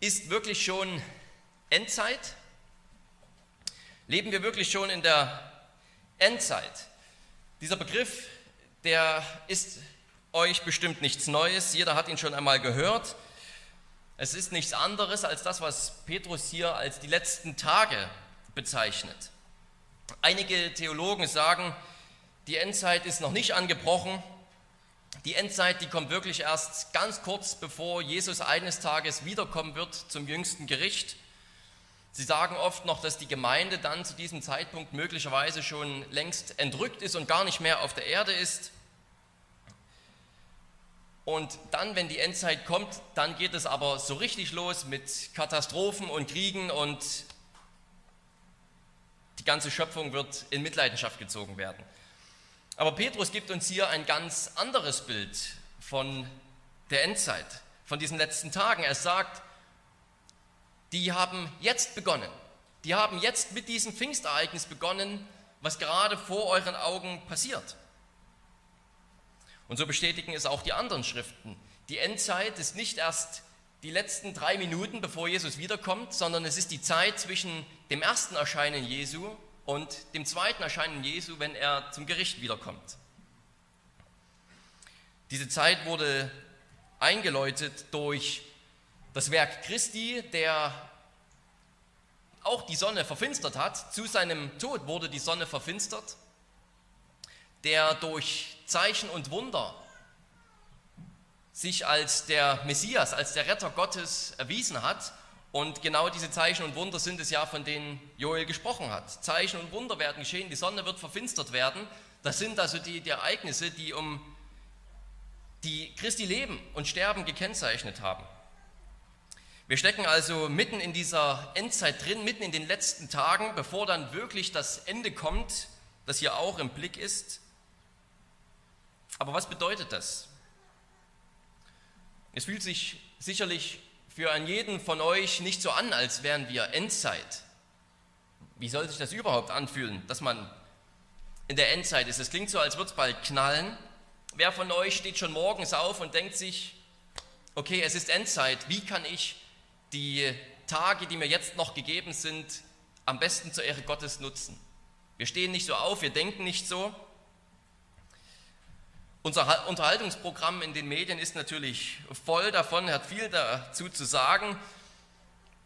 ist wirklich schon Endzeit? Leben wir wirklich schon in der Endzeit? Dieser Begriff, der ist euch bestimmt nichts Neues. Jeder hat ihn schon einmal gehört. Es ist nichts anderes als das, was Petrus hier als die letzten Tage bezeichnet. Einige Theologen sagen, die Endzeit ist noch nicht angebrochen. Die Endzeit, die kommt wirklich erst ganz kurz bevor Jesus eines Tages wiederkommen wird zum jüngsten Gericht. Sie sagen oft noch, dass die Gemeinde dann zu diesem Zeitpunkt möglicherweise schon längst entrückt ist und gar nicht mehr auf der Erde ist. Und dann, wenn die Endzeit kommt, dann geht es aber so richtig los mit Katastrophen und Kriegen und die ganze Schöpfung wird in Mitleidenschaft gezogen werden. Aber Petrus gibt uns hier ein ganz anderes Bild von der Endzeit, von diesen letzten Tagen. Er sagt, die haben jetzt begonnen. Die haben jetzt mit diesem Pfingstereignis begonnen, was gerade vor euren Augen passiert. Und so bestätigen es auch die anderen Schriften. Die Endzeit ist nicht erst die letzten drei Minuten, bevor Jesus wiederkommt, sondern es ist die Zeit zwischen dem ersten Erscheinen Jesu und dem zweiten Erscheinen Jesu, wenn er zum Gericht wiederkommt. Diese Zeit wurde eingeläutet durch das Werk Christi, der auch die Sonne verfinstert hat. Zu seinem Tod wurde die Sonne verfinstert, der durch Zeichen und Wunder sich als der Messias, als der Retter Gottes erwiesen hat. Und genau diese Zeichen und Wunder sind es ja, von denen Joel gesprochen hat. Zeichen und Wunder werden geschehen, die Sonne wird verfinstert werden. Das sind also die, die Ereignisse, die um die Christi Leben und Sterben gekennzeichnet haben. Wir stecken also mitten in dieser Endzeit drin, mitten in den letzten Tagen, bevor dann wirklich das Ende kommt, das hier auch im Blick ist. Aber was bedeutet das? Es fühlt sich sicherlich für einen jeden von euch nicht so an, als wären wir Endzeit. Wie soll sich das überhaupt anfühlen, dass man in der Endzeit ist? Es klingt so, als würde es bald knallen. Wer von euch steht schon morgens auf und denkt sich, okay, es ist Endzeit, wie kann ich die Tage, die mir jetzt noch gegeben sind, am besten zur Ehre Gottes nutzen? Wir stehen nicht so auf, wir denken nicht so, unser Unterhaltungsprogramm in den Medien ist natürlich voll davon, hat viel dazu zu sagen.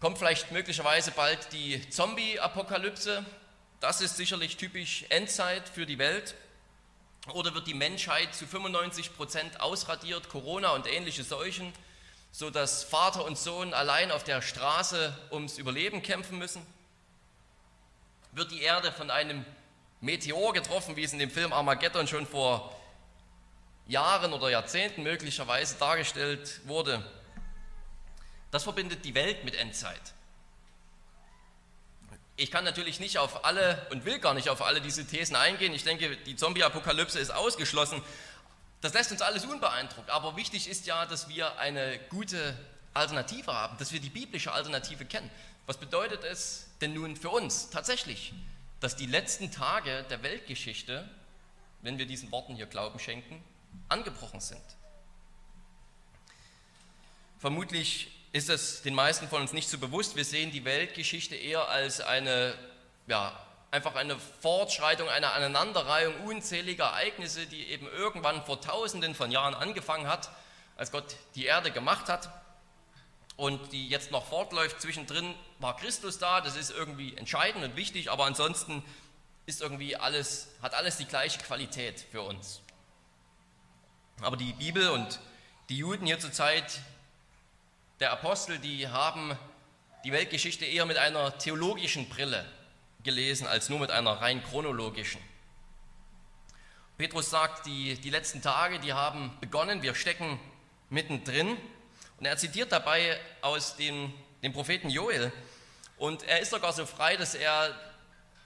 Kommt vielleicht möglicherweise bald die Zombie-Apokalypse. Das ist sicherlich typisch Endzeit für die Welt. Oder wird die Menschheit zu 95 Prozent ausradiert, Corona und ähnliche Seuchen, sodass Vater und Sohn allein auf der Straße ums Überleben kämpfen müssen? Wird die Erde von einem Meteor getroffen, wie es in dem Film Armageddon schon vor Jahren oder Jahrzehnten möglicherweise dargestellt wurde, das verbindet die Welt mit Endzeit. Ich kann natürlich nicht auf alle und will gar nicht auf alle diese Thesen eingehen. Ich denke, die Zombie-Apokalypse ist ausgeschlossen. Das lässt uns alles unbeeindruckt. Aber wichtig ist ja, dass wir eine gute Alternative haben, dass wir die biblische Alternative kennen. Was bedeutet es denn nun für uns tatsächlich, dass die letzten Tage der Weltgeschichte, wenn wir diesen Worten hier Glauben schenken, angebrochen sind. Vermutlich ist es den meisten von uns nicht so bewusst. Wir sehen die Weltgeschichte eher als eine, ja, einfach eine Fortschreitung, eine Aneinanderreihung unzähliger Ereignisse, die eben irgendwann vor Tausenden von Jahren angefangen hat, als Gott die Erde gemacht hat und die jetzt noch fortläuft. Zwischendrin war Christus da, das ist irgendwie entscheidend und wichtig, aber ansonsten ist irgendwie alles, hat alles die gleiche Qualität für uns. Aber die Bibel und die Juden hier zur Zeit der Apostel, die haben die Weltgeschichte eher mit einer theologischen Brille gelesen, als nur mit einer rein chronologischen. Petrus sagt, die, die letzten Tage, die haben begonnen, wir stecken mittendrin. Und er zitiert dabei aus dem, dem Propheten Joel. Und er ist sogar so frei, dass er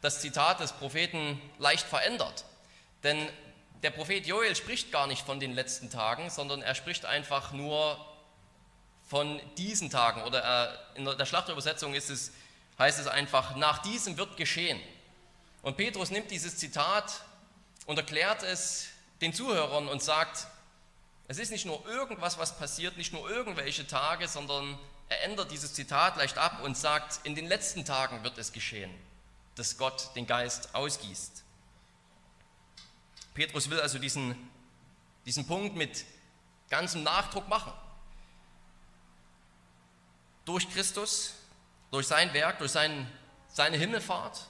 das Zitat des Propheten leicht verändert. Denn der Prophet Joel spricht gar nicht von den letzten Tagen, sondern er spricht einfach nur von diesen Tagen. Oder er, in der Schlachtübersetzung ist es, heißt es einfach, nach diesem wird geschehen. Und Petrus nimmt dieses Zitat und erklärt es den Zuhörern und sagt, Es ist nicht nur irgendwas, was passiert, nicht nur irgendwelche Tage, sondern er ändert dieses Zitat leicht ab und sagt, in den letzten Tagen wird es geschehen, dass Gott den Geist ausgießt. Petrus will also diesen, diesen Punkt mit ganzem Nachdruck machen. Durch Christus, durch sein Werk, durch sein, seine Himmelfahrt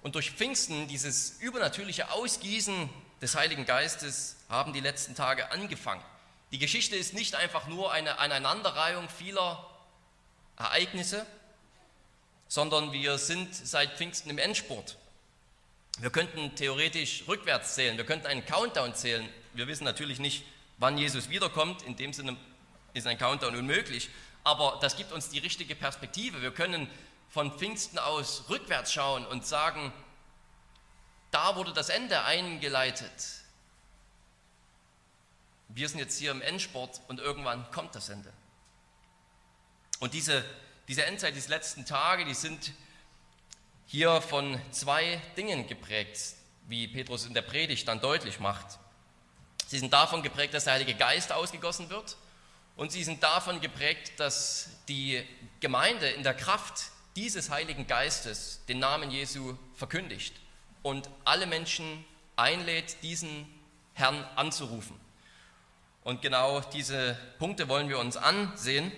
und durch Pfingsten, dieses übernatürliche Ausgießen des Heiligen Geistes, haben die letzten Tage angefangen. Die Geschichte ist nicht einfach nur eine Aneinanderreihung vieler Ereignisse, sondern wir sind seit Pfingsten im Endspurt. Wir könnten theoretisch rückwärts zählen, wir könnten einen Countdown zählen. Wir wissen natürlich nicht, wann Jesus wiederkommt, in dem Sinne ist ein Countdown unmöglich, aber das gibt uns die richtige Perspektive. Wir können von Pfingsten aus rückwärts schauen und sagen, da wurde das Ende eingeleitet. Wir sind jetzt hier im Endsport und irgendwann kommt das Ende. Und diese, diese Endzeit, diese letzten Tage, die sind hier von zwei Dingen geprägt, wie Petrus in der Predigt dann deutlich macht. Sie sind davon geprägt, dass der Heilige Geist ausgegossen wird und sie sind davon geprägt, dass die Gemeinde in der Kraft dieses Heiligen Geistes den Namen Jesu verkündigt und alle Menschen einlädt, diesen Herrn anzurufen. Und genau diese Punkte wollen wir uns ansehen,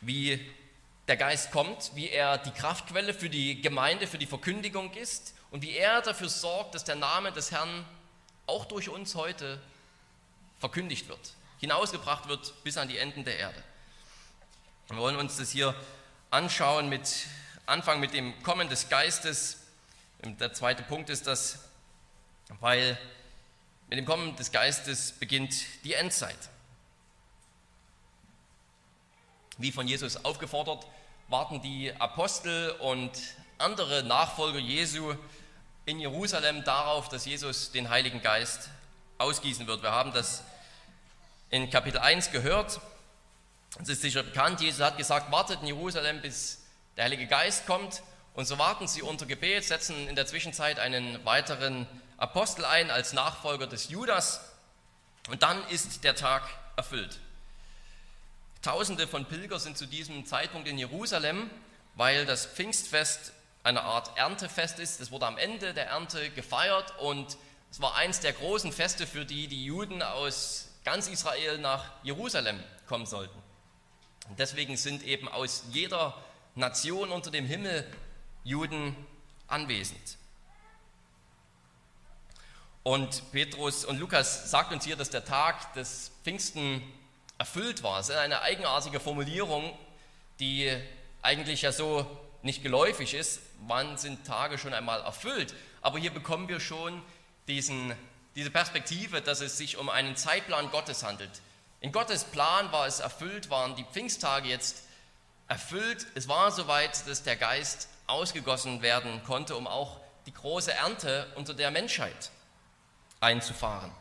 wie der Geist kommt, wie er die Kraftquelle für die Gemeinde, für die Verkündigung ist und wie er dafür sorgt, dass der Name des Herrn auch durch uns heute verkündigt wird, hinausgebracht wird bis an die Enden der Erde. Wir wollen uns das hier anschauen mit Anfang mit dem Kommen des Geistes. Der zweite Punkt ist das, weil mit dem Kommen des Geistes beginnt die Endzeit. Wie von Jesus aufgefordert, warten die Apostel und andere Nachfolger Jesu in Jerusalem darauf, dass Jesus den Heiligen Geist ausgießen wird. Wir haben das in Kapitel 1 gehört. Es ist sicher bekannt, Jesus hat gesagt, wartet in Jerusalem, bis der Heilige Geist kommt. Und so warten sie unter Gebet, setzen in der Zwischenzeit einen weiteren Apostel ein als Nachfolger des Judas. Und dann ist der Tag erfüllt. Tausende von Pilger sind zu diesem Zeitpunkt in Jerusalem, weil das Pfingstfest eine Art Erntefest ist. Das wurde am Ende der Ernte gefeiert und es war eins der großen Feste, für die die Juden aus ganz Israel nach Jerusalem kommen sollten. Und deswegen sind eben aus jeder Nation unter dem Himmel Juden anwesend. Und Petrus und Lukas sagt uns hier, dass der Tag des Pfingsten erfüllt war. Es ist eine eigenartige Formulierung, die eigentlich ja so nicht geläufig ist. Wann sind Tage schon einmal erfüllt? Aber hier bekommen wir schon diesen, diese Perspektive, dass es sich um einen Zeitplan Gottes handelt. In Gottes Plan war es erfüllt, waren die Pfingsttage jetzt erfüllt. Es war soweit, dass der Geist ausgegossen werden konnte, um auch die große Ernte unter der Menschheit einzufahren.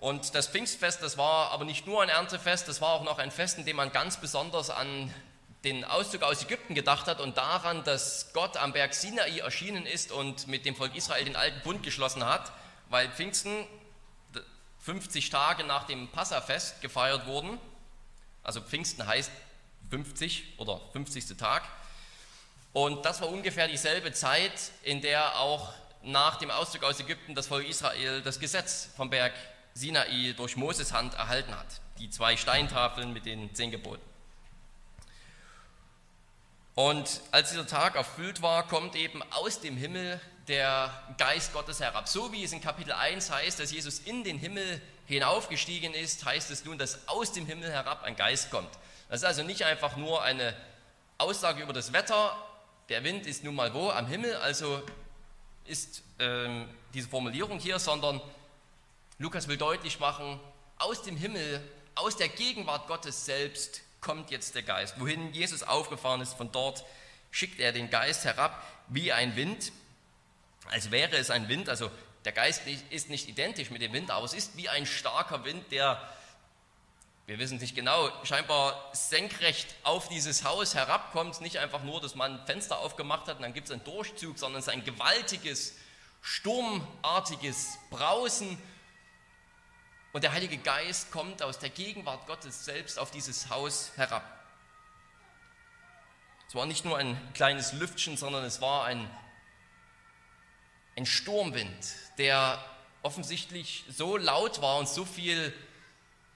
Und das Pfingstfest, das war aber nicht nur ein Erntefest, das war auch noch ein Fest, in dem man ganz besonders an den Auszug aus Ägypten gedacht hat und daran, dass Gott am Berg Sinai erschienen ist und mit dem Volk Israel den alten Bund geschlossen hat, weil Pfingsten 50 Tage nach dem Passafest gefeiert wurden. Also Pfingsten heißt 50 oder 50. Tag. Und das war ungefähr dieselbe Zeit, in der auch nach dem Auszug aus Ägypten das Volk Israel das Gesetz vom Berg Sinai durch Moses Hand erhalten hat. Die zwei Steintafeln mit den zehn Geboten. Und als dieser Tag erfüllt war, kommt eben aus dem Himmel der Geist Gottes herab. So wie es in Kapitel 1 heißt, dass Jesus in den Himmel hinaufgestiegen ist, heißt es nun, dass aus dem Himmel herab ein Geist kommt. Das ist also nicht einfach nur eine Aussage über das Wetter, der Wind ist nun mal wo am Himmel, also ist ähm, diese Formulierung hier, sondern Lukas will deutlich machen, aus dem Himmel, aus der Gegenwart Gottes selbst kommt jetzt der Geist. Wohin Jesus aufgefahren ist, von dort schickt er den Geist herab wie ein Wind, als wäre es ein Wind. Also der Geist ist nicht identisch mit dem Wind, aber es ist wie ein starker Wind, der, wir wissen nicht genau, scheinbar senkrecht auf dieses Haus herabkommt. Nicht einfach nur, dass man ein Fenster aufgemacht hat und dann gibt es einen Durchzug, sondern es ist ein gewaltiges sturmartiges Brausen und der Heilige Geist kommt aus der Gegenwart Gottes selbst auf dieses Haus herab. Es war nicht nur ein kleines Lüftchen, sondern es war ein, ein Sturmwind, der offensichtlich so laut war und so viel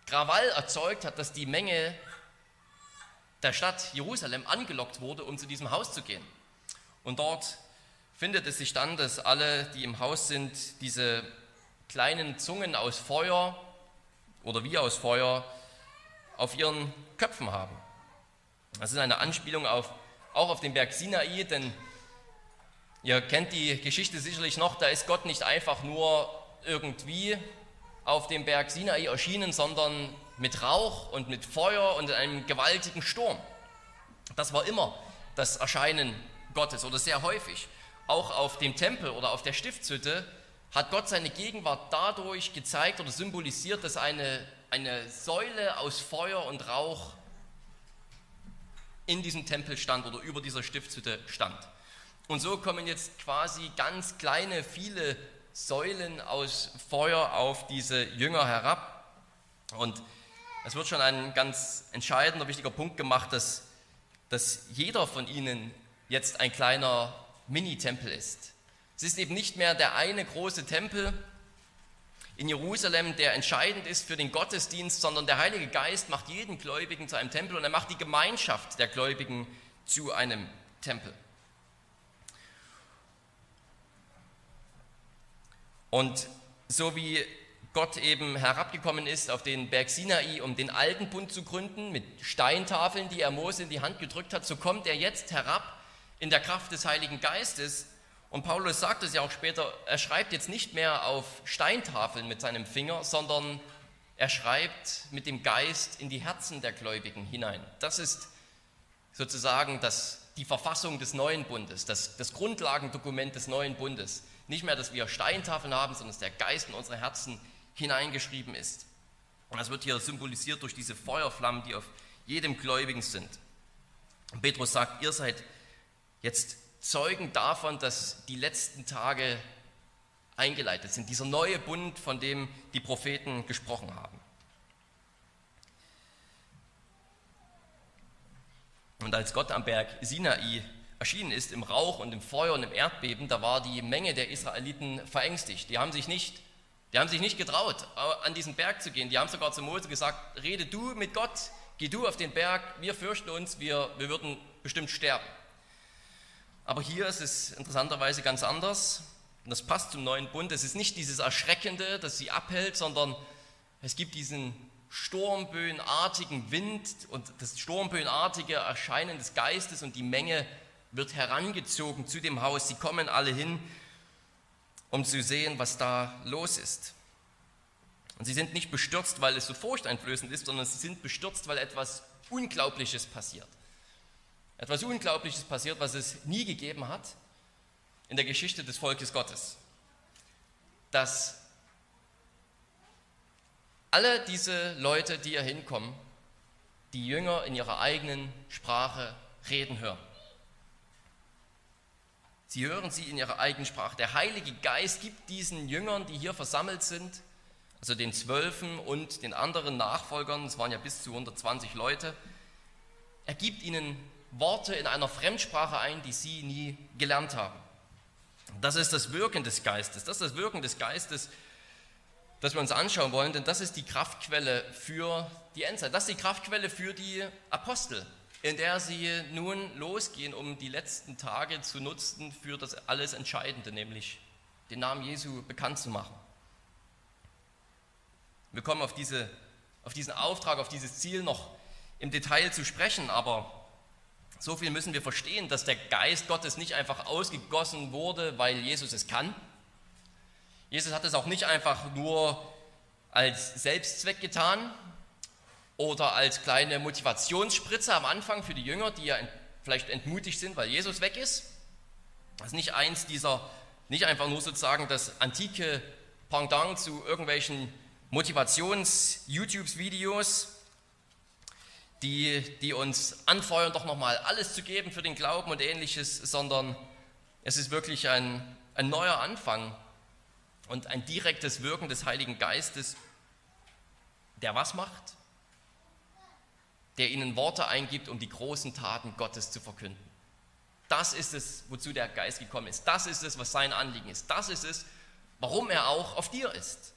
Krawall erzeugt hat, dass die Menge der Stadt Jerusalem angelockt wurde, um zu diesem Haus zu gehen. Und dort findet es sich dann, dass alle, die im Haus sind, diese kleinen Zungen aus Feuer oder wie aus Feuer auf ihren Köpfen haben. Das ist eine Anspielung auf, auch auf den Berg Sinai, denn ihr kennt die Geschichte sicherlich noch, da ist Gott nicht einfach nur irgendwie auf dem Berg Sinai erschienen, sondern mit Rauch und mit Feuer und einem gewaltigen Sturm. Das war immer das Erscheinen Gottes oder sehr häufig. Auch auf dem Tempel oder auf der Stiftshütte hat Gott seine Gegenwart dadurch gezeigt oder symbolisiert, dass eine, eine Säule aus Feuer und Rauch in diesem Tempel stand oder über dieser Stiftshütte stand. Und so kommen jetzt quasi ganz kleine, viele Säulen aus Feuer auf diese Jünger herab. Und es wird schon ein ganz entscheidender, wichtiger Punkt gemacht, dass, dass jeder von ihnen jetzt ein kleiner Mini-Tempel ist. Es ist eben nicht mehr der eine große Tempel in Jerusalem, der entscheidend ist für den Gottesdienst, sondern der Heilige Geist macht jeden Gläubigen zu einem Tempel und er macht die Gemeinschaft der Gläubigen zu einem Tempel. Und so wie Gott eben herabgekommen ist auf den Berg Sinai, um den alten Bund zu gründen, mit Steintafeln, die er Mose in die Hand gedrückt hat, so kommt er jetzt herab in der Kraft des Heiligen Geistes. Und Paulus sagt es ja auch später, er schreibt jetzt nicht mehr auf Steintafeln mit seinem Finger, sondern er schreibt mit dem Geist in die Herzen der Gläubigen hinein. Das ist sozusagen das, die Verfassung des neuen Bundes, das, das Grundlagendokument des neuen Bundes. Nicht mehr, dass wir Steintafeln haben, sondern dass der Geist in unsere Herzen hineingeschrieben ist. Und das wird hier symbolisiert durch diese Feuerflammen, die auf jedem Gläubigen sind. Und Petrus sagt, ihr seid jetzt Zeugen davon, dass die letzten Tage eingeleitet sind, dieser neue Bund, von dem die Propheten gesprochen haben. Und als Gott am Berg Sinai erschienen ist, im Rauch und im Feuer und im Erdbeben, da war die Menge der Israeliten verängstigt. Die haben sich nicht die haben sich nicht getraut, an diesen Berg zu gehen. Die haben sogar zu Mose gesagt, rede du mit Gott, geh du auf den Berg, wir fürchten uns, wir, wir würden bestimmt sterben. Aber hier ist es interessanterweise ganz anders. Und das passt zum neuen Bund. Es ist nicht dieses Erschreckende, das sie abhält, sondern es gibt diesen sturmböenartigen Wind und das sturmböenartige Erscheinen des Geistes und die Menge wird herangezogen zu dem Haus. Sie kommen alle hin um zu sehen, was da los ist. Und sie sind nicht bestürzt, weil es so furchteinflößend ist, sondern sie sind bestürzt, weil etwas Unglaubliches passiert. Etwas Unglaubliches passiert, was es nie gegeben hat in der Geschichte des Volkes Gottes. Dass alle diese Leute, die hier hinkommen, die Jünger in ihrer eigenen Sprache reden hören. Sie hören sie in ihrer eigenen Sprache. Der Heilige Geist gibt diesen Jüngern, die hier versammelt sind, also den Zwölfen und den anderen Nachfolgern, es waren ja bis zu 120 Leute, er gibt ihnen Worte in einer Fremdsprache ein, die sie nie gelernt haben. Das ist das Wirken des Geistes. Das ist das Wirken des Geistes, das wir uns anschauen wollen, denn das ist die Kraftquelle für die Endzeit. Das ist die Kraftquelle für die Apostel in der sie nun losgehen, um die letzten Tage zu nutzen für das alles Entscheidende, nämlich den Namen Jesu bekannt zu machen. Wir kommen auf, diese, auf diesen Auftrag, auf dieses Ziel noch im Detail zu sprechen, aber so viel müssen wir verstehen, dass der Geist Gottes nicht einfach ausgegossen wurde, weil Jesus es kann. Jesus hat es auch nicht einfach nur als Selbstzweck getan, oder als kleine Motivationsspritze am Anfang für die Jünger, die ja vielleicht entmutigt sind, weil Jesus weg ist. Das ist nicht eins dieser, nicht einfach nur sozusagen das antike Pendant zu irgendwelchen Motivations-YouTube-Videos, die, die uns anfeuern, doch nochmal alles zu geben für den Glauben und ähnliches, sondern es ist wirklich ein, ein neuer Anfang und ein direktes Wirken des Heiligen Geistes, der was macht? Der ihnen Worte eingibt, um die großen Taten Gottes zu verkünden. Das ist es, wozu der Geist gekommen ist. Das ist es, was sein Anliegen ist. Das ist es, warum er auch auf dir ist.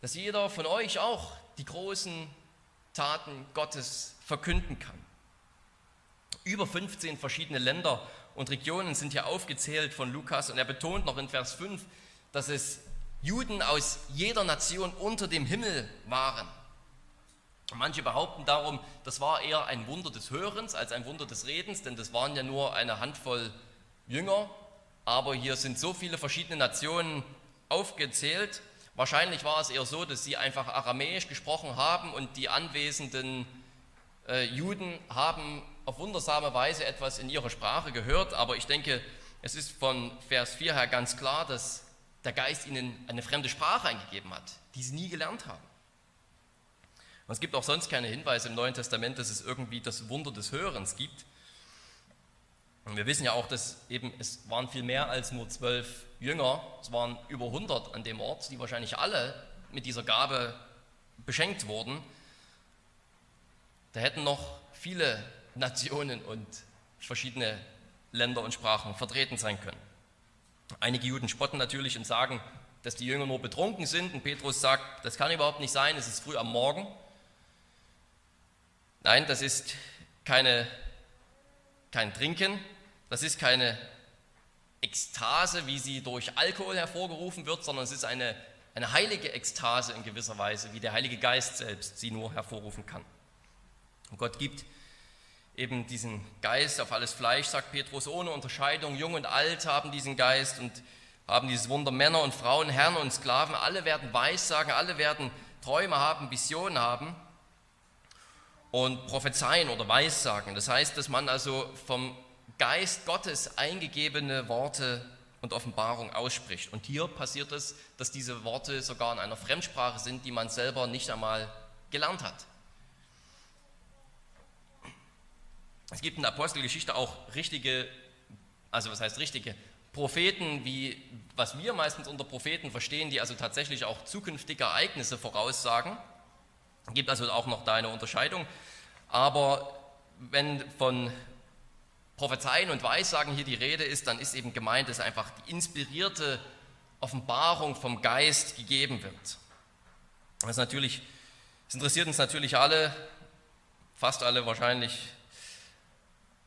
Dass jeder von euch auch die großen Taten Gottes verkünden kann. Über 15 verschiedene Länder und Regionen sind hier aufgezählt von Lukas und er betont noch in Vers 5, dass es Juden aus jeder Nation unter dem Himmel waren. Manche behaupten darum, das war eher ein Wunder des Hörens als ein Wunder des Redens, denn das waren ja nur eine Handvoll Jünger, aber hier sind so viele verschiedene Nationen aufgezählt. Wahrscheinlich war es eher so, dass sie einfach Aramäisch gesprochen haben und die anwesenden äh, Juden haben auf wundersame Weise etwas in ihrer Sprache gehört, aber ich denke, es ist von Vers 4 her ganz klar, dass der Geist ihnen eine fremde Sprache eingegeben hat, die sie nie gelernt haben. Und es gibt auch sonst keine Hinweise im Neuen Testament, dass es irgendwie das Wunder des Hörens gibt. Und wir wissen ja auch, dass eben es waren viel mehr als nur zwölf Jünger, es waren über 100 an dem Ort, die wahrscheinlich alle mit dieser Gabe beschenkt wurden. Da hätten noch viele Nationen und verschiedene Länder und Sprachen vertreten sein können. Einige Juden spotten natürlich und sagen, dass die Jünger nur betrunken sind. Und Petrus sagt, das kann überhaupt nicht sein, es ist früh am Morgen. Nein, das ist keine, kein Trinken, das ist keine Ekstase, wie sie durch Alkohol hervorgerufen wird, sondern es ist eine, eine heilige Ekstase in gewisser Weise, wie der Heilige Geist selbst sie nur hervorrufen kann. Und Gott gibt eben diesen Geist auf alles Fleisch, sagt Petrus, ohne Unterscheidung. Jung und alt haben diesen Geist und haben dieses Wunder. Männer und Frauen, Herren und Sklaven, alle werden Weissagen, alle werden Träume haben, Visionen haben und prophezeien oder Weissagen. Das heißt, dass man also vom Geist Gottes eingegebene Worte und Offenbarung ausspricht. Und hier passiert es, dass diese Worte sogar in einer Fremdsprache sind, die man selber nicht einmal gelernt hat. Es gibt in der Apostelgeschichte auch richtige, also was heißt richtige, Propheten, wie was wir meistens unter Propheten verstehen, die also tatsächlich auch zukünftige Ereignisse voraussagen. Es gibt also auch noch da eine Unterscheidung. Aber wenn von Prophezeien und Weissagen hier die Rede ist, dann ist eben gemeint, dass einfach die inspirierte Offenbarung vom Geist gegeben wird. Das, natürlich, das interessiert uns natürlich alle, fast alle wahrscheinlich,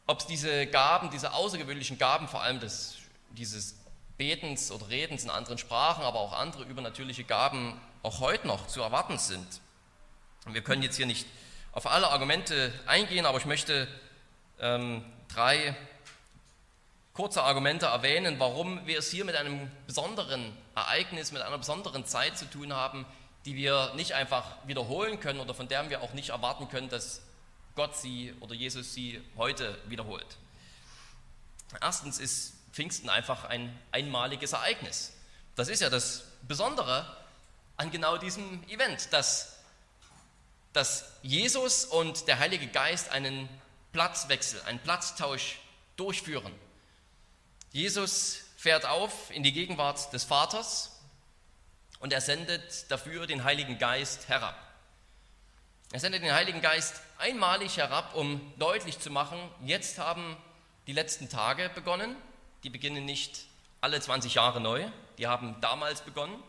ob es diese Gaben, diese außergewöhnlichen Gaben, vor allem des, dieses Betens oder Redens in anderen Sprachen, aber auch andere übernatürliche Gaben auch heute noch zu erwarten sind. wir können jetzt hier nicht auf alle Argumente eingehen, aber ich möchte ähm, drei kurze Argumente erwähnen, warum wir es hier mit einem besonderen Ereignis, mit einer besonderen Zeit zu tun haben, die wir nicht einfach wiederholen können oder von der wir auch nicht erwarten können, dass Gott sie oder Jesus sie heute wiederholt. Erstens ist Pfingsten einfach ein einmaliges Ereignis. Das ist ja das Besondere an genau diesem Event, dass, dass Jesus und der Heilige Geist einen Platzwechsel, einen Platztausch durchführen. Jesus fährt auf in die Gegenwart des Vaters und er sendet dafür den Heiligen Geist herab. Er sendet den Heiligen Geist einmalig herab, um deutlich zu machen, jetzt haben die letzten Tage begonnen. Die beginnen nicht alle 20 Jahre neu, die haben damals begonnen.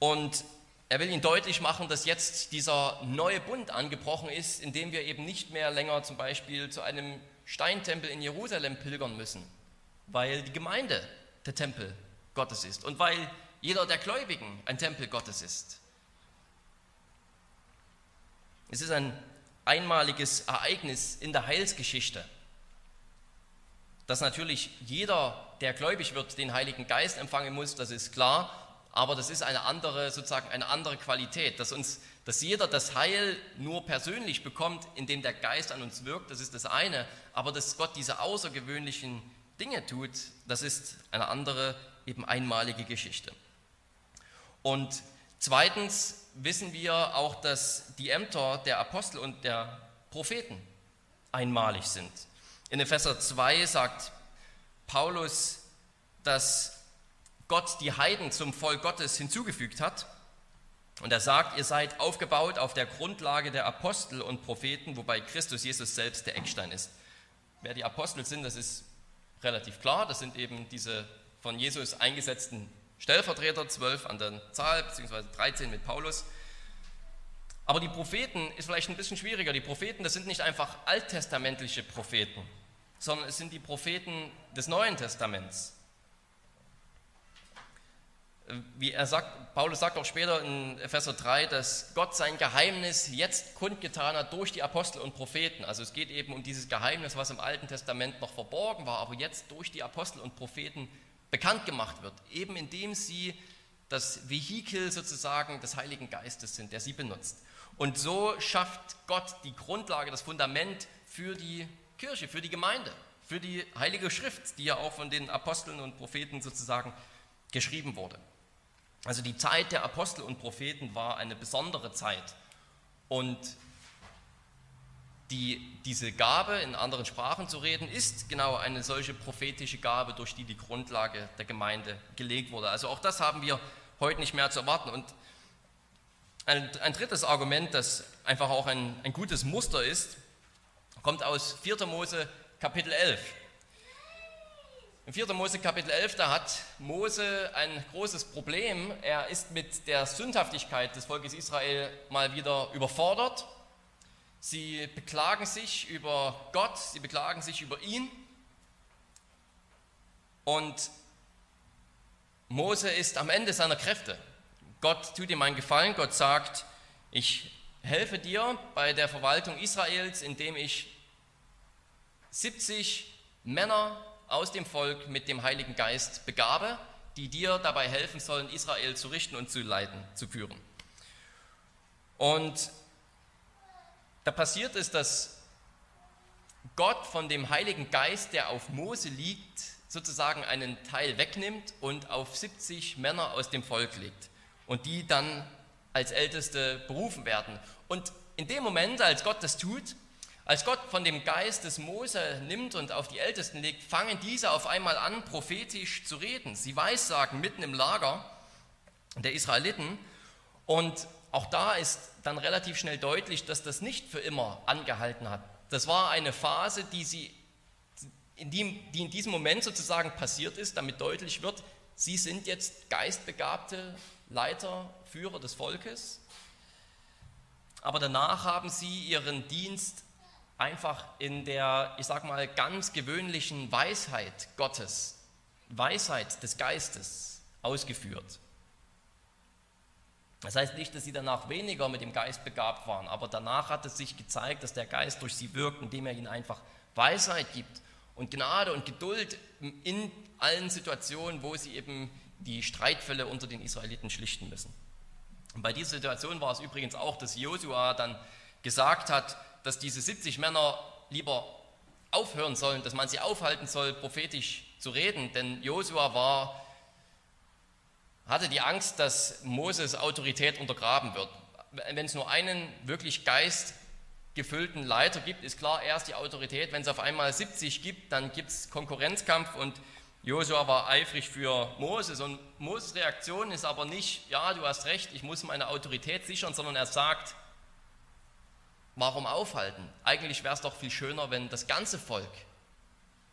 Und er will ihnen deutlich machen, dass jetzt dieser neue Bund angebrochen ist, in dem wir eben nicht mehr länger zum Beispiel zu einem Steintempel in Jerusalem pilgern müssen, weil die Gemeinde der Tempel Gottes ist und weil jeder der Gläubigen ein Tempel Gottes ist. Es ist ein einmaliges Ereignis in der Heilsgeschichte, dass natürlich jeder, der gläubig wird, den Heiligen Geist empfangen muss, das ist klar, aber das ist eine andere, sozusagen eine andere Qualität, dass, uns, dass jeder das Heil nur persönlich bekommt, indem der Geist an uns wirkt, das ist das eine, aber dass Gott diese außergewöhnlichen Dinge tut, das ist eine andere, eben einmalige Geschichte. Und zweitens wissen wir auch, dass die Ämter der Apostel und der Propheten einmalig sind. In Epheser 2 sagt Paulus, dass Gott die Heiden zum Volk Gottes hinzugefügt hat. Und er sagt, ihr seid aufgebaut auf der Grundlage der Apostel und Propheten, wobei Christus Jesus selbst der Eckstein ist. Wer die Apostel sind, das ist relativ klar. Das sind eben diese von Jesus eingesetzten Stellvertreter, zwölf an der Zahl, beziehungsweise 13 mit Paulus. Aber die Propheten ist vielleicht ein bisschen schwieriger. Die Propheten, das sind nicht einfach alttestamentliche Propheten, sondern es sind die Propheten des Neuen Testaments. Wie er sagt, Paulus sagt auch später in Epheser 3, dass Gott sein Geheimnis jetzt kundgetan hat durch die Apostel und Propheten. Also es geht eben um dieses Geheimnis, was im Alten Testament noch verborgen war, aber jetzt durch die Apostel und Propheten bekannt gemacht wird, eben indem sie das Vehikel sozusagen des Heiligen Geistes sind, der sie benutzt. Und so schafft Gott die Grundlage, das Fundament für die Kirche, für die Gemeinde, für die Heilige Schrift, die ja auch von den Aposteln und Propheten sozusagen geschrieben wurde. Also die Zeit der Apostel und Propheten war eine besondere Zeit. Und die, diese Gabe, in anderen Sprachen zu reden, ist genau eine solche prophetische Gabe, durch die die Grundlage der Gemeinde gelegt wurde. Also auch das haben wir heute nicht mehr zu erwarten. Und ein, ein drittes Argument, das einfach auch ein, ein gutes Muster ist, kommt aus 4. Mose Kapitel 11. Im 4. Mose Kapitel 11, da hat Mose ein großes Problem. Er ist mit der Sündhaftigkeit des Volkes Israel mal wieder überfordert Sie beklagen sich über Gott, sie beklagen sich über ihn. Und Mose ist am Ende seiner Kräfte. Gott tut ihm einen Gefallen. Gott sagt, ich helfe dir bei der Verwaltung Israels, indem ich 70 Männer aus dem Volk mit dem Heiligen Geist begabe, die dir dabei helfen sollen, Israel zu richten und zu leiten, zu führen. Und da passiert es, dass Gott von dem Heiligen Geist, der auf Mose liegt, sozusagen einen Teil wegnimmt und auf 70 Männer aus dem Volk legt und die dann als Älteste berufen werden. Und in dem Moment, als Gott das tut, als Gott von dem Geist des Mose nimmt und auf die Ältesten legt, fangen diese auf einmal an, prophetisch zu reden. Sie weissagen mitten im Lager der Israeliten und auch da ist dann relativ schnell deutlich, dass das nicht für immer angehalten hat. Das war eine Phase, die, sie, in die, die in diesem Moment sozusagen passiert ist, damit deutlich wird, sie sind jetzt geistbegabte Leiter, Führer des Volkes. Aber danach haben sie ihren Dienst einfach in der, ich sag mal, ganz gewöhnlichen Weisheit Gottes, Weisheit des Geistes ausgeführt. Das heißt nicht, dass sie danach weniger mit dem Geist begabt waren, aber danach hat es sich gezeigt, dass der Geist durch sie wirkt, indem er ihnen einfach Weisheit gibt und Gnade und Geduld in allen Situationen, wo sie eben die Streitfälle unter den Israeliten schlichten müssen. Und bei dieser Situation war es übrigens auch, dass Josua dann gesagt hat, dass diese 70 Männer lieber aufhören sollen, dass man sie aufhalten soll, prophetisch zu reden, denn Josua war hatte die Angst, dass Moses Autorität untergraben wird. Wenn es nur einen wirklich geistgefüllten Leiter gibt, ist klar, er ist die Autorität. Wenn es auf einmal 70 gibt, dann gibt es Konkurrenzkampf und Josua war eifrig für Moses und Moses Reaktion ist aber nicht, ja, du hast recht, ich muss meine Autorität sichern, sondern er sagt, warum aufhalten? Eigentlich wäre es doch viel schöner, wenn das ganze Volk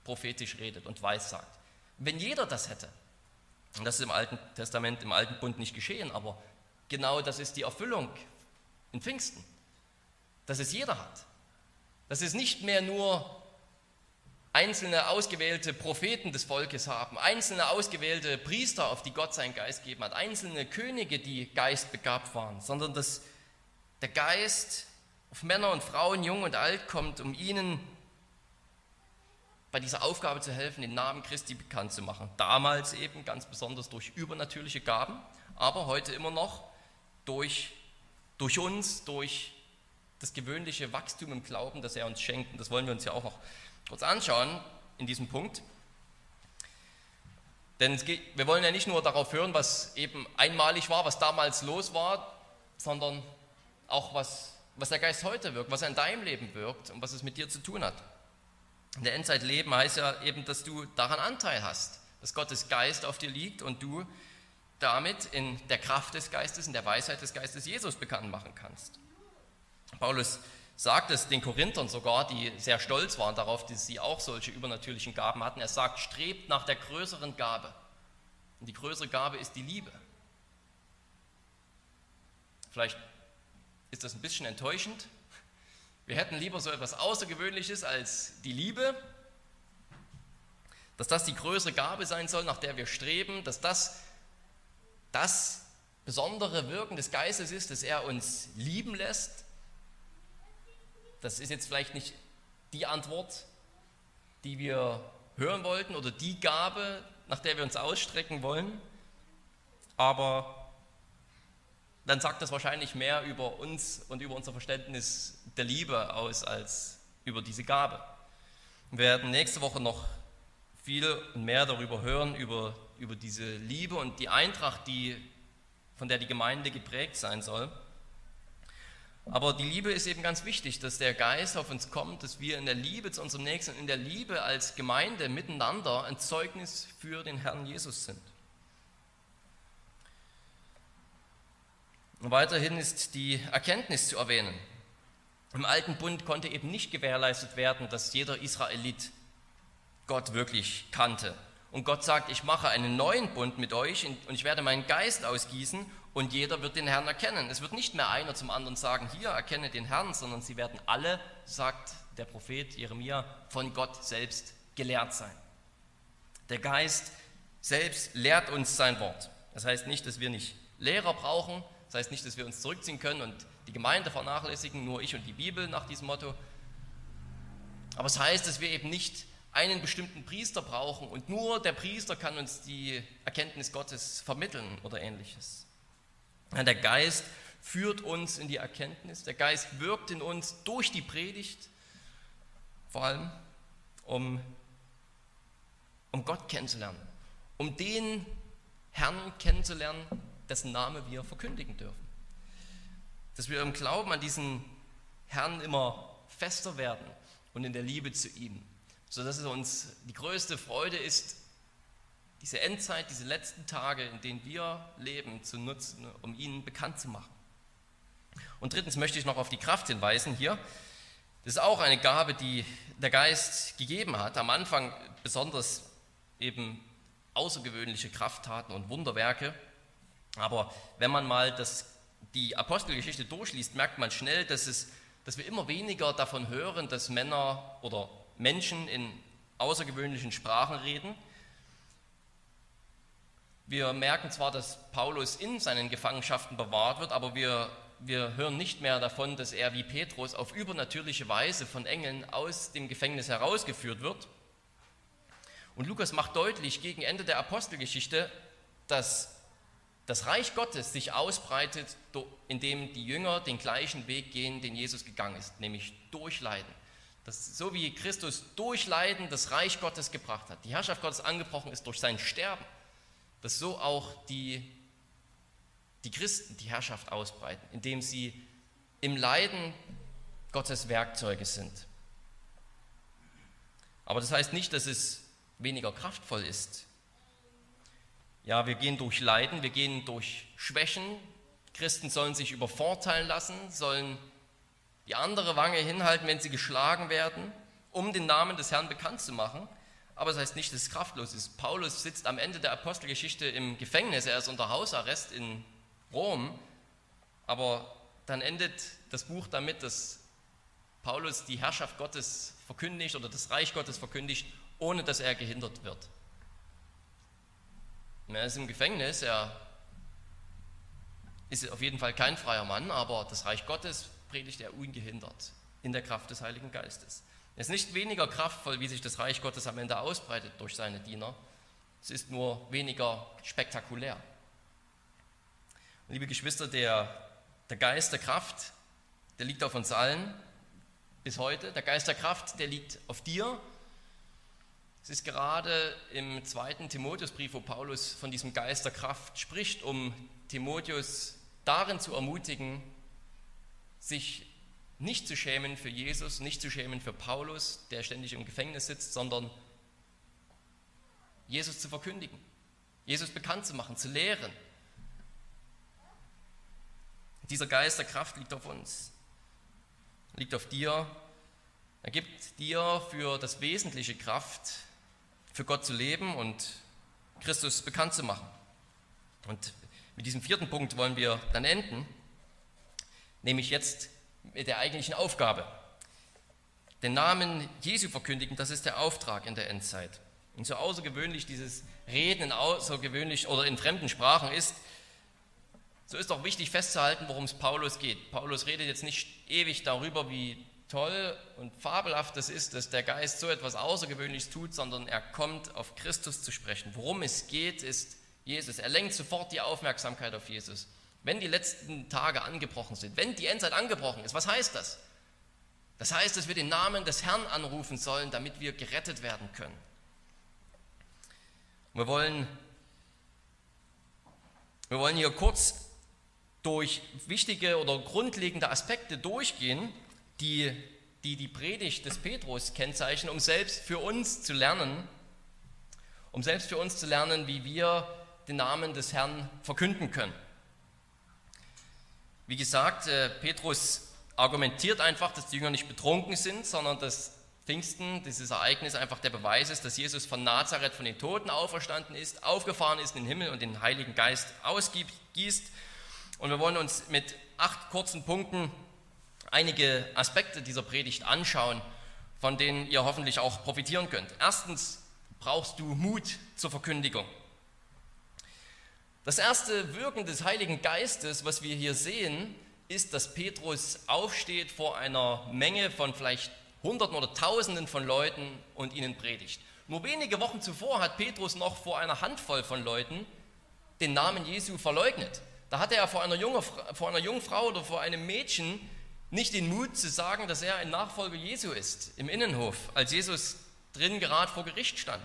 prophetisch redet und weissagt. Wenn jeder das hätte, und das ist im Alten Testament, im Alten Bund nicht geschehen, aber genau das ist die Erfüllung in Pfingsten, dass es jeder hat. Dass es nicht mehr nur einzelne ausgewählte Propheten des Volkes haben, einzelne ausgewählte Priester, auf die Gott seinen Geist gegeben hat, einzelne Könige, die geistbegabt waren, sondern dass der Geist auf Männer und Frauen, jung und alt kommt, um ihnen bei dieser Aufgabe zu helfen, den Namen Christi bekannt zu machen. Damals eben ganz besonders durch übernatürliche Gaben, aber heute immer noch durch, durch uns, durch das gewöhnliche Wachstum im Glauben, das er uns schenkt. Und das wollen wir uns ja auch noch kurz anschauen in diesem Punkt. Denn geht, wir wollen ja nicht nur darauf hören, was eben einmalig war, was damals los war, sondern auch was, was der Geist heute wirkt, was er in deinem Leben wirkt und was es mit dir zu tun hat. In der Endzeit leben heißt ja eben, dass du daran Anteil hast, dass Gottes Geist auf dir liegt und du damit in der Kraft des Geistes, in der Weisheit des Geistes Jesus bekannt machen kannst. Paulus sagt es den Korinthern sogar, die sehr stolz waren darauf, dass sie auch solche übernatürlichen Gaben hatten. Er sagt, strebt nach der größeren Gabe. Und die größere Gabe ist die Liebe. Vielleicht ist das ein bisschen enttäuschend. Wir hätten lieber so etwas Außergewöhnliches als die Liebe, dass das die größere Gabe sein soll, nach der wir streben, dass das das besondere Wirken des Geistes ist, dass er uns lieben lässt. Das ist jetzt vielleicht nicht die Antwort, die wir hören wollten oder die Gabe, nach der wir uns ausstrecken wollen, aber dann sagt das wahrscheinlich mehr über uns und über unser Verständnis der Liebe aus als über diese Gabe. Wir werden nächste Woche noch viel mehr darüber hören, über, über diese Liebe und die Eintracht, die, von der die Gemeinde geprägt sein soll. Aber die Liebe ist eben ganz wichtig, dass der Geist auf uns kommt, dass wir in der Liebe zu unserem Nächsten, in der Liebe als Gemeinde miteinander ein Zeugnis für den Herrn Jesus sind. Und weiterhin ist die Erkenntnis zu erwähnen. Im alten Bund konnte eben nicht gewährleistet werden, dass jeder Israelit Gott wirklich kannte. Und Gott sagt, ich mache einen neuen Bund mit euch und ich werde meinen Geist ausgießen und jeder wird den Herrn erkennen. Es wird nicht mehr einer zum anderen sagen, hier erkenne den Herrn, sondern sie werden alle, sagt der Prophet Jeremia, von Gott selbst gelehrt sein. Der Geist selbst lehrt uns sein Wort. Das heißt nicht, dass wir nicht Lehrer brauchen, das heißt nicht, dass wir uns zurückziehen können und die Gemeinde vernachlässigen, nur ich und die Bibel nach diesem Motto. Aber es heißt, dass wir eben nicht einen bestimmten Priester brauchen und nur der Priester kann uns die Erkenntnis Gottes vermitteln oder ähnliches. Der Geist führt uns in die Erkenntnis, der Geist wirkt in uns durch die Predigt, vor allem um, um Gott kennenzulernen, um den Herrn kennenzulernen, dessen Name wir verkündigen dürfen. Dass wir im Glauben an diesen Herrn immer fester werden und in der Liebe zu ihm, sodass es uns die größte Freude ist, diese Endzeit, diese letzten Tage, in denen wir leben, zu nutzen, um ihn bekannt zu machen. Und drittens möchte ich noch auf die Kraft hinweisen hier. Das ist auch eine Gabe, die der Geist gegeben hat. Am Anfang besonders eben außergewöhnliche Krafttaten und Wunderwerke. Aber wenn man mal das, die Apostelgeschichte durchliest, merkt man schnell, dass, es, dass wir immer weniger davon hören, dass Männer oder Menschen in außergewöhnlichen Sprachen reden, wir merken zwar, dass Paulus in seinen Gefangenschaften bewahrt wird, aber wir, wir hören nicht mehr davon, dass er wie Petrus auf übernatürliche Weise von Engeln aus dem Gefängnis herausgeführt wird. Und Lukas macht deutlich gegen Ende der Apostelgeschichte, dass das Reich Gottes sich ausbreitet, indem die Jünger den gleichen Weg gehen, den Jesus gegangen ist, nämlich durchleiden. Das, so wie Christus durch Leiden das Reich Gottes gebracht hat, die Herrschaft Gottes angebrochen ist durch sein Sterben, dass so auch die, die Christen die Herrschaft ausbreiten, indem sie im Leiden Gottes Werkzeuge sind. Aber das heißt nicht, dass es weniger kraftvoll ist. Ja, wir gehen durch Leiden, wir gehen durch Schwächen. Christen sollen sich übervorteilen lassen, sollen die andere Wange hinhalten, wenn sie geschlagen werden, um den Namen des Herrn bekannt zu machen aber das heißt nicht, dass es kraftlos ist. Paulus sitzt am Ende der Apostelgeschichte im Gefängnis, er ist unter Hausarrest in Rom, aber dann endet das Buch damit, dass Paulus die Herrschaft Gottes verkündigt oder das Reich Gottes verkündigt, ohne dass er gehindert wird. Er ist im Gefängnis, er ist auf jeden Fall kein freier Mann, aber das Reich Gottes predigt er ungehindert in der Kraft des Heiligen Geistes. Es ist nicht weniger kraftvoll, wie sich das Reich Gottes am Ende ausbreitet durch seine Diener. Es ist nur weniger spektakulär. liebe Geschwister, der, der Geist der Kraft, der liegt auf uns allen bis heute. Der Geist der Kraft, der liegt auf dir. Es ist gerade im zweiten Timotheusbrief, wo Paulus von diesem Geist der Kraft spricht, um Timotheus darin zu ermutigen, sich nicht zu schämen für Jesus, nicht zu schämen für Paulus, der ständig im Gefängnis sitzt, sondern Jesus zu verkündigen, Jesus bekannt zu machen, zu lehren. Dieser Geist der Kraft liegt auf uns, liegt auf dir. Er gibt dir für das Wesentliche Kraft, für Gott zu leben und Christus bekannt zu machen. Und mit diesem vierten Punkt wollen wir dann enden, nämlich jetzt mit der eigentlichen Aufgabe. Den Namen Jesu verkündigen, das ist der Auftrag in der Endzeit. Und so außergewöhnlich dieses Reden in außergewöhnlich oder in fremden Sprachen ist, so ist auch wichtig festzuhalten, worum es Paulus geht. Paulus redet jetzt nicht ewig darüber, wie toll und fabelhaft es ist, dass der Geist so etwas Außergewöhnliches tut, sondern er kommt auf Christus zu sprechen. Worum es geht, ist Jesus. Er lenkt sofort die Aufmerksamkeit auf Jesus. Wenn die letzten Tage angebrochen sind, wenn die Endzeit angebrochen ist, was heißt das? Das heißt, dass wir den Namen des Herrn anrufen sollen, damit wir gerettet werden können. Wir wollen, wir wollen hier kurz durch wichtige oder grundlegende Aspekte durchgehen, die die, die Predigt des Petrus kennzeichnen, um selbst für uns zu lernen, um selbst für uns zu lernen, wie wir den Namen des Herrn verkünden können. Wie gesagt, äh, Petrus argumentiert einfach, dass die Jünger nicht betrunken sind, sondern dass Pfingsten, dieses Ereignis, einfach der Beweis ist, dass Jesus von Nazareth von den Toten auferstanden ist, aufgefahren ist in den Himmel und den Heiligen Geist ausgießt. Und wir wollen uns mit acht kurzen Punkten einige Aspekte dieser Predigt anschauen, von denen ihr hoffentlich auch profitieren könnt. Erstens brauchst du Mut zur Verkündigung. Das erste Wirken des Heiligen Geistes, was wir hier sehen, ist, dass Petrus aufsteht vor einer Menge von vielleicht Hunderten oder Tausenden von Leuten und ihnen predigt. Nur wenige Wochen zuvor hat Petrus noch vor einer Handvoll von Leuten den Namen Jesu verleugnet. Da hatte er vor einer, jungen Frau oder vor einem Mädchen nicht den Mut zu sagen, dass er ein Nachfolger Jesu ist im Innenhof, als Jesus drin gerade vor Gericht stand.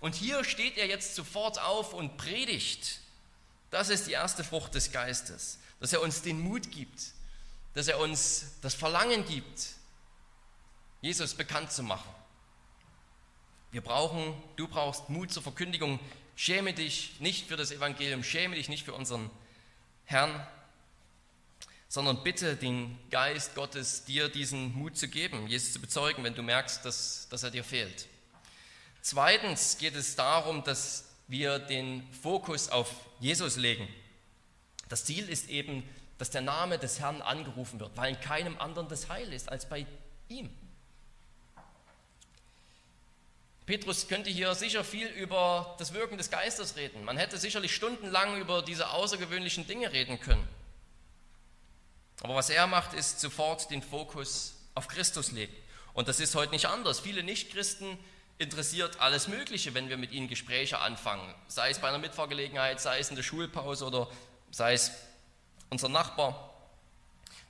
Und hier steht er jetzt sofort auf und predigt. Das ist die erste Frucht des Geistes, dass er uns den Mut gibt, dass er uns das Verlangen gibt, Jesus bekannt zu machen. Wir brauchen, du brauchst Mut zur Verkündigung. Schäme dich nicht für das Evangelium, schäme dich nicht für unseren Herrn, sondern bitte den Geist Gottes, dir diesen Mut zu geben, Jesus zu bezeugen, wenn du merkst, dass, dass er dir fehlt. Zweitens geht es darum, dass wir den Fokus auf Jesus legen. Das Ziel ist eben, dass der Name des Herrn angerufen wird, weil in keinem anderen das Heil ist als bei ihm. Petrus könnte hier sicher viel über das Wirken des Geistes reden. Man hätte sicherlich stundenlang über diese außergewöhnlichen Dinge reden können. Aber was er macht, ist sofort den Fokus auf Christus legen. Und das ist heute nicht anders. Viele Nichtchristen interessiert alles Mögliche, wenn wir mit ihnen Gespräche anfangen. Sei es bei einer Mitfahrgelegenheit, sei es in der Schulpause oder sei es unser Nachbar.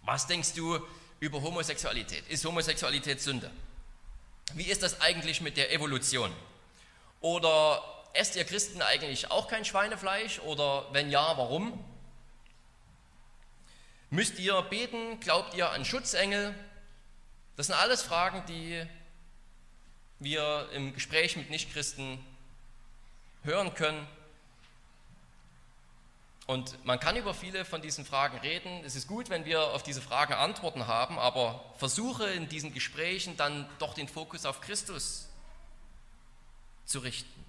Was denkst du über Homosexualität? Ist Homosexualität Sünde? Wie ist das eigentlich mit der Evolution? Oder esst ihr Christen eigentlich auch kein Schweinefleisch? Oder wenn ja, warum? Müsst ihr beten? Glaubt ihr an Schutzengel? Das sind alles Fragen, die wir im Gespräch mit Nichtchristen hören können. Und man kann über viele von diesen Fragen reden. Es ist gut, wenn wir auf diese Fragen Antworten haben, aber versuche in diesen Gesprächen dann doch den Fokus auf Christus zu richten.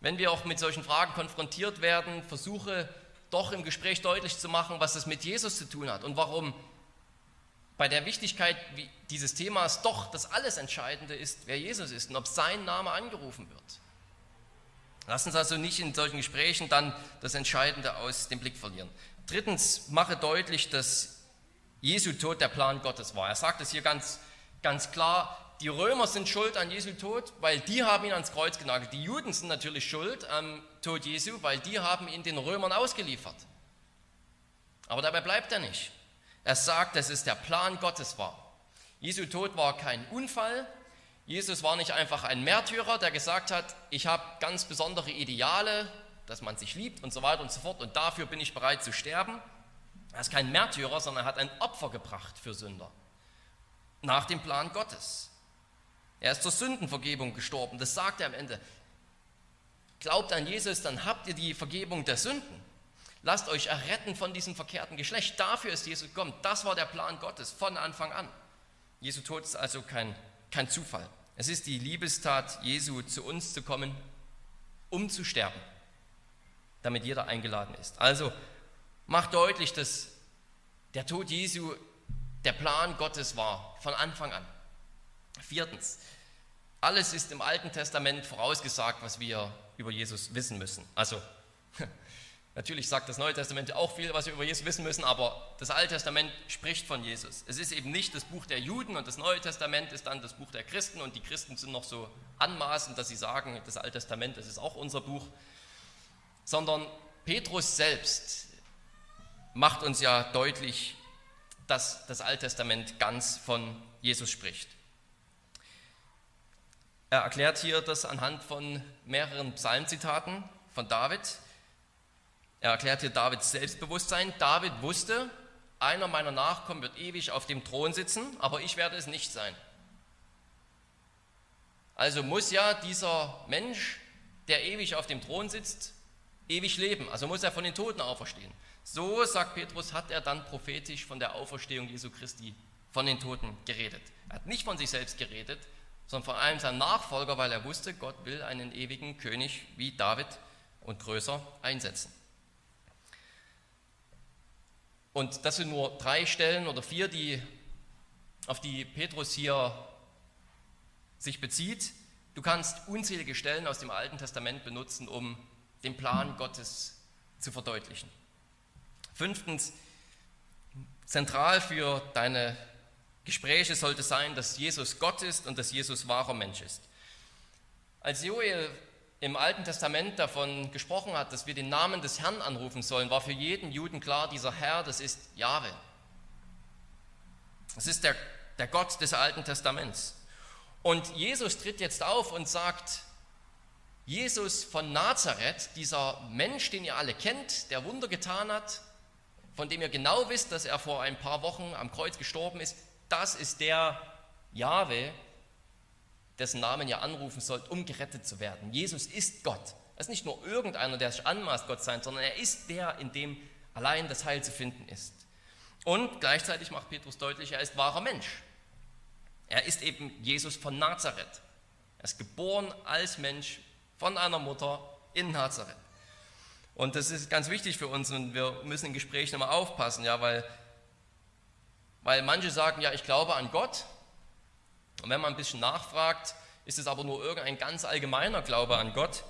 Wenn wir auch mit solchen Fragen konfrontiert werden, versuche doch im Gespräch deutlich zu machen, was es mit Jesus zu tun hat und warum bei der Wichtigkeit dieses Themas doch das alles Entscheidende ist, wer Jesus ist und ob sein Name angerufen wird. Lass uns also nicht in solchen Gesprächen dann das Entscheidende aus dem Blick verlieren. Drittens, mache deutlich, dass Jesu Tod der Plan Gottes war. Er sagt es hier ganz, ganz klar, die Römer sind schuld an Jesu Tod, weil die haben ihn ans Kreuz genagelt. Die Juden sind natürlich schuld am Tod Jesu, weil die haben ihn den Römern ausgeliefert. Aber dabei bleibt er nicht. Er sagt, dass es der Plan Gottes war. Jesu Tod war kein Unfall. Jesus war nicht einfach ein Märtyrer, der gesagt hat, ich habe ganz besondere Ideale, dass man sich liebt und so weiter und so fort und dafür bin ich bereit zu sterben. Er ist kein Märtyrer, sondern er hat ein Opfer gebracht für Sünder. Nach dem Plan Gottes. Er ist zur Sündenvergebung gestorben. Das sagt er am Ende. Glaubt an Jesus, dann habt ihr die Vergebung der Sünden. Lasst euch erretten von diesem verkehrten Geschlecht. Dafür ist Jesus gekommen. Das war der Plan Gottes von Anfang an. Jesu Tod ist also kein, kein Zufall. Es ist die Liebestat Jesu, zu uns zu kommen, um zu sterben, damit jeder eingeladen ist. Also macht deutlich, dass der Tod Jesu der Plan Gottes war, von Anfang an. Viertens, alles ist im Alten Testament vorausgesagt, was wir über Jesus wissen müssen. Also Natürlich sagt das Neue Testament auch viel, was wir über Jesus wissen müssen, aber das Alte Testament spricht von Jesus. Es ist eben nicht das Buch der Juden und das Neue Testament ist dann das Buch der Christen und die Christen sind noch so anmaßend, dass sie sagen, das Alte Testament, das ist auch unser Buch, sondern Petrus selbst macht uns ja deutlich, dass das Alte Testament ganz von Jesus spricht. Er erklärt hier das anhand von mehreren Psalmzitaten von David, er erklärt hier Davids Selbstbewusstsein. David wusste, einer meiner Nachkommen wird ewig auf dem Thron sitzen, aber ich werde es nicht sein. Also muss ja dieser Mensch, der ewig auf dem Thron sitzt, ewig leben. Also muss er von den Toten auferstehen. So, sagt Petrus, hat er dann prophetisch von der Auferstehung Jesu Christi von den Toten geredet. Er hat nicht von sich selbst geredet, sondern vor allem seinen Nachfolger, weil er wusste, Gott will einen ewigen König wie David und größer einsetzen. Und das sind nur drei Stellen oder vier, die, auf die Petrus hier sich bezieht. Du kannst unzählige Stellen aus dem Alten Testament benutzen, um den Plan Gottes zu verdeutlichen. Fünftens, zentral für deine Gespräche sollte sein, dass Jesus Gott ist und dass Jesus wahrer Mensch ist. Als Joel im Alten Testament davon gesprochen hat, dass wir den Namen des Herrn anrufen sollen, war für jeden Juden klar, dieser Herr, das ist Jahwe. Das ist der, der Gott des Alten Testaments. Und Jesus tritt jetzt auf und sagt, Jesus von Nazareth, dieser Mensch, den ihr alle kennt, der Wunder getan hat, von dem ihr genau wisst, dass er vor ein paar Wochen am Kreuz gestorben ist, das ist der Jahwe, dessen Namen ihr anrufen sollt, um gerettet zu werden. Jesus ist Gott. Er ist nicht nur irgendeiner, der sich anmaßt, Gott sein, sondern er ist der, in dem allein das Heil zu finden ist. Und gleichzeitig macht Petrus deutlich, er ist wahrer Mensch. Er ist eben Jesus von Nazareth. Er ist geboren als Mensch von einer Mutter in Nazareth. Und das ist ganz wichtig für uns und wir müssen in Gesprächen immer aufpassen, ja, weil, weil manche sagen, ja, ich glaube an Gott, und wenn man ein bisschen nachfragt, ist es aber nur irgendein ganz allgemeiner Glaube an Gott.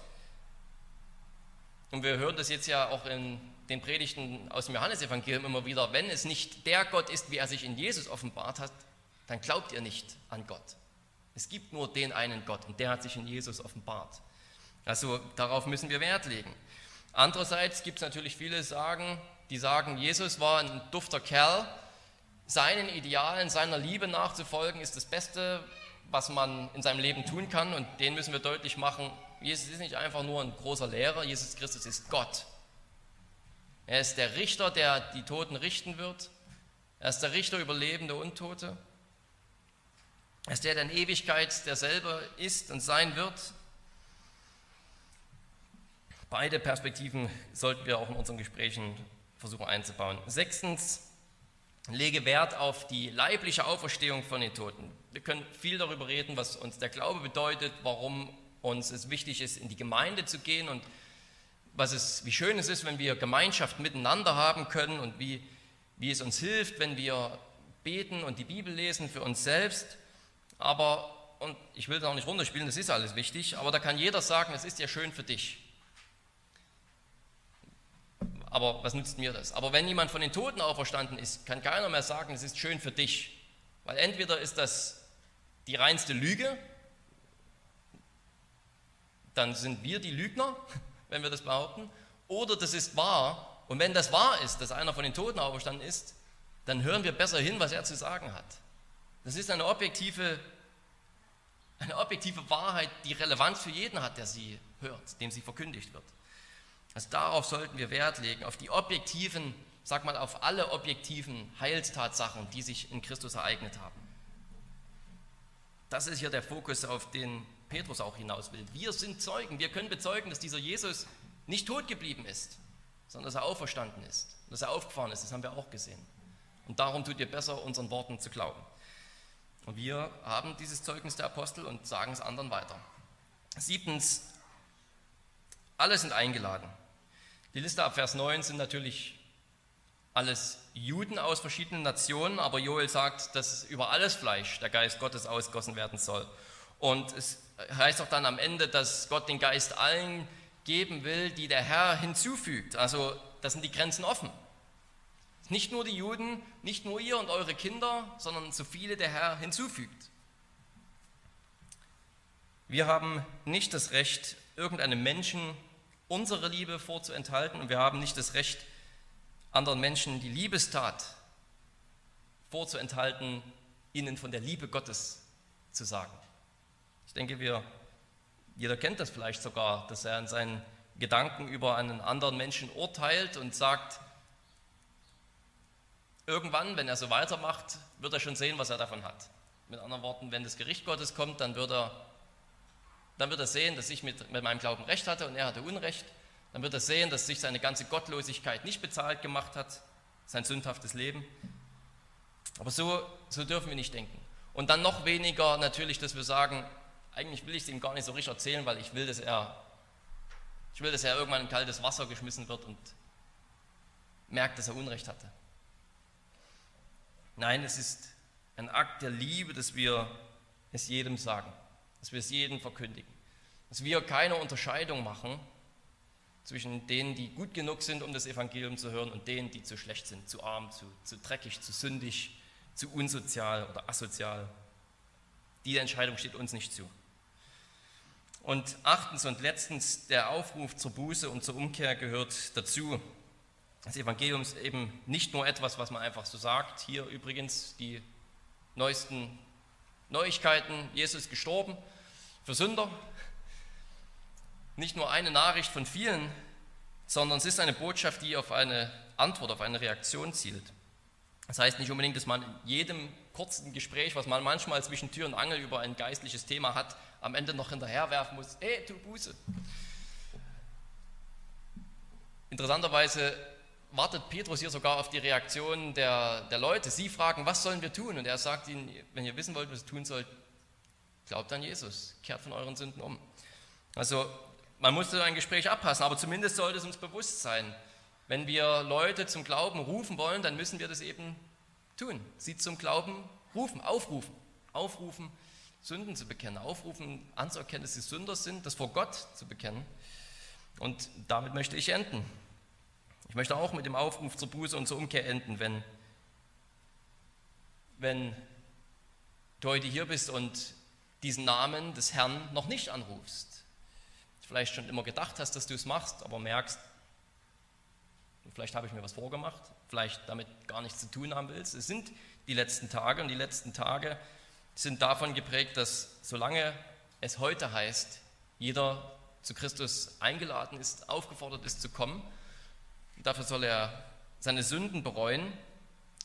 Und wir hören das jetzt ja auch in den Predigten aus dem Johannesevangelium immer wieder, wenn es nicht der Gott ist, wie er sich in Jesus offenbart hat, dann glaubt ihr nicht an Gott. Es gibt nur den einen Gott und der hat sich in Jesus offenbart. Also darauf müssen wir Wert legen. Andererseits gibt es natürlich viele sagen, die sagen, Jesus war ein dufter Kerl, seinen Idealen, seiner Liebe nachzufolgen, ist das Beste, was man in seinem Leben tun kann. Und den müssen wir deutlich machen, Jesus ist nicht einfach nur ein großer Lehrer, Jesus Christus ist Gott. Er ist der Richter, der die Toten richten wird. Er ist der Richter über Lebende und Tote. Er ist der, der in Ewigkeit derselbe ist und sein wird. Beide Perspektiven sollten wir auch in unseren Gesprächen versuchen einzubauen. Sechstens, lege Wert auf die leibliche Auferstehung von den Toten. Wir können viel darüber reden, was uns der Glaube bedeutet, warum uns es wichtig ist, in die Gemeinde zu gehen und was es, wie schön es ist, wenn wir Gemeinschaft miteinander haben können und wie, wie es uns hilft, wenn wir beten und die Bibel lesen für uns selbst. Aber, und ich will da auch nicht runterspielen, das ist alles wichtig, aber da kann jeder sagen, es ist ja schön für dich aber was nützt mir das? Aber wenn jemand von den Toten auferstanden ist, kann keiner mehr sagen, es ist schön für dich. Weil entweder ist das die reinste Lüge, dann sind wir die Lügner, wenn wir das behaupten, oder das ist wahr. Und wenn das wahr ist, dass einer von den Toten auferstanden ist, dann hören wir besser hin, was er zu sagen hat. Das ist eine objektive, eine objektive Wahrheit, die Relevanz für jeden hat, der sie hört, dem sie verkündigt wird. Also darauf sollten wir Wert legen, auf die objektiven sag mal, auf alle objektiven Heilstatsachen, die sich in Christus ereignet haben. Das ist hier der Fokus, auf den Petrus auch hinaus will. Wir sind Zeugen, wir können bezeugen, dass dieser Jesus nicht tot geblieben ist, sondern dass er auferstanden ist, dass er aufgefahren ist, das haben wir auch gesehen. Und darum tut ihr besser, unseren Worten zu glauben. Und wir haben dieses Zeugnis der Apostel und sagen es anderen weiter. Siebtens, alle sind eingeladen. Die Liste ab Vers 9 sind natürlich alles Juden aus verschiedenen Nationen, aber Joel sagt, dass über alles Fleisch der Geist Gottes ausgossen werden soll. Und es heißt auch dann am Ende, dass Gott den Geist allen geben will, die der Herr hinzufügt. Also da sind die Grenzen offen. Nicht nur die Juden, nicht nur ihr und eure Kinder, sondern so viele der Herr hinzufügt. Wir haben nicht das Recht, irgendeinem Menschen unsere Liebe vorzuenthalten und wir haben nicht das Recht, anderen Menschen die Liebestat vorzuenthalten, ihnen von der Liebe Gottes zu sagen. Ich denke, wir, jeder kennt das vielleicht sogar, dass er in seinen Gedanken über einen anderen Menschen urteilt und sagt, irgendwann, wenn er so weitermacht, wird er schon sehen, was er davon hat. Mit anderen Worten, wenn das Gericht Gottes kommt, dann wird er, dann wird er sehen, dass ich mit, mit meinem Glauben recht hatte und er hatte Unrecht. Dann wird er sehen, dass sich seine ganze Gottlosigkeit nicht bezahlt gemacht hat, sein sündhaftes Leben. Aber so, so dürfen wir nicht denken. Und dann noch weniger natürlich, dass wir sagen, eigentlich will ich es ihm gar nicht so richtig erzählen, weil ich will, dass er, ich will, dass er irgendwann in kaltes Wasser geschmissen wird und merkt, dass er Unrecht hatte. Nein, es ist ein Akt der Liebe, dass wir es jedem sagen, dass wir es jedem verkündigen, dass wir keine Unterscheidung machen zwischen denen, die gut genug sind, um das Evangelium zu hören, und denen, die zu schlecht sind, zu arm, zu, zu dreckig, zu sündig, zu unsozial oder asozial. Die Entscheidung steht uns nicht zu. Und achtens und letztens, der Aufruf zur Buße und zur Umkehr gehört dazu. Das Evangelium ist eben nicht nur etwas, was man einfach so sagt. Hier übrigens die neuesten Neuigkeiten. Jesus ist gestorben für Sünder. Nicht nur eine Nachricht von vielen, sondern es ist eine Botschaft, die auf eine Antwort, auf eine Reaktion zielt. Das heißt nicht unbedingt, dass man in jedem kurzen Gespräch, was man manchmal zwischen Tür und Angel über ein geistliches Thema hat, am Ende noch hinterherwerfen muss, hey, tu Buße. Interessanterweise wartet Petrus hier sogar auf die Reaktion der, der Leute. Sie fragen, was sollen wir tun? Und er sagt ihnen, wenn ihr wissen wollt, was ihr tun sollt, glaubt an Jesus, kehrt von euren Sünden um. Also man muss ein Gespräch abpassen, aber zumindest sollte es uns bewusst sein, wenn wir Leute zum Glauben rufen wollen, dann müssen wir das eben tun. Sie zum Glauben rufen, aufrufen, aufrufen, Sünden zu bekennen, aufrufen, anzuerkennen, dass sie Sünder sind, das vor Gott zu bekennen. Und damit möchte ich enden. Ich möchte auch mit dem Aufruf zur Buße und zur Umkehr enden, wenn, wenn du heute hier bist und diesen Namen des Herrn noch nicht anrufst. Vielleicht schon immer gedacht hast, dass du es machst, aber merkst, vielleicht habe ich mir was vorgemacht, vielleicht damit gar nichts zu tun haben willst. Es sind die letzten Tage und die letzten Tage sind davon geprägt, dass solange es heute heißt, jeder zu Christus eingeladen ist, aufgefordert ist zu kommen, dafür soll er seine Sünden bereuen,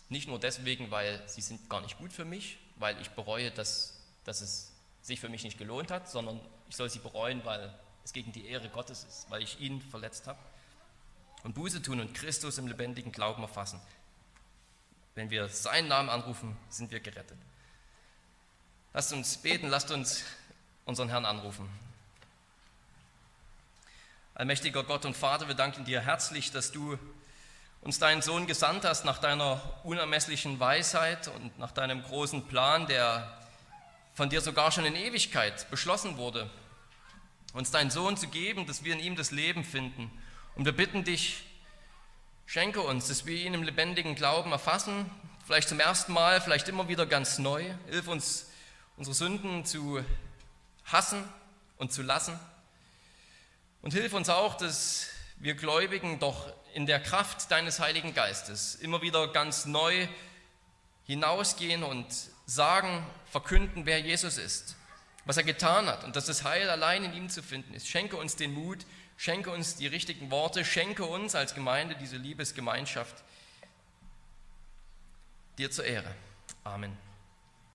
nicht nur deswegen, weil sie sind gar nicht gut für mich, weil ich bereue, dass, dass es sich für mich nicht gelohnt hat, sondern ich soll sie bereuen, weil es gegen die Ehre Gottes ist, weil ich ihn verletzt habe. Und Buße tun und Christus im lebendigen Glauben erfassen. Wenn wir seinen Namen anrufen, sind wir gerettet. Lasst uns beten, lasst uns unseren Herrn anrufen. Allmächtiger Gott und Vater, wir danken dir herzlich, dass du uns deinen Sohn gesandt hast nach deiner unermesslichen Weisheit und nach deinem großen Plan, der von dir sogar schon in Ewigkeit beschlossen wurde, uns deinen Sohn zu geben, dass wir in ihm das Leben finden. Und wir bitten dich, schenke uns, dass wir ihn im lebendigen Glauben erfassen, vielleicht zum ersten Mal, vielleicht immer wieder ganz neu. Hilf uns, unsere Sünden zu hassen und zu lassen. Und hilf uns auch, dass wir Gläubigen doch in der Kraft deines Heiligen Geistes immer wieder ganz neu hinausgehen und sagen, verkünden, wer Jesus ist, was er getan hat und dass das Heil allein in ihm zu finden ist. Schenke uns den Mut, schenke uns die richtigen Worte, schenke uns als Gemeinde diese Liebesgemeinschaft dir zur Ehre. Amen.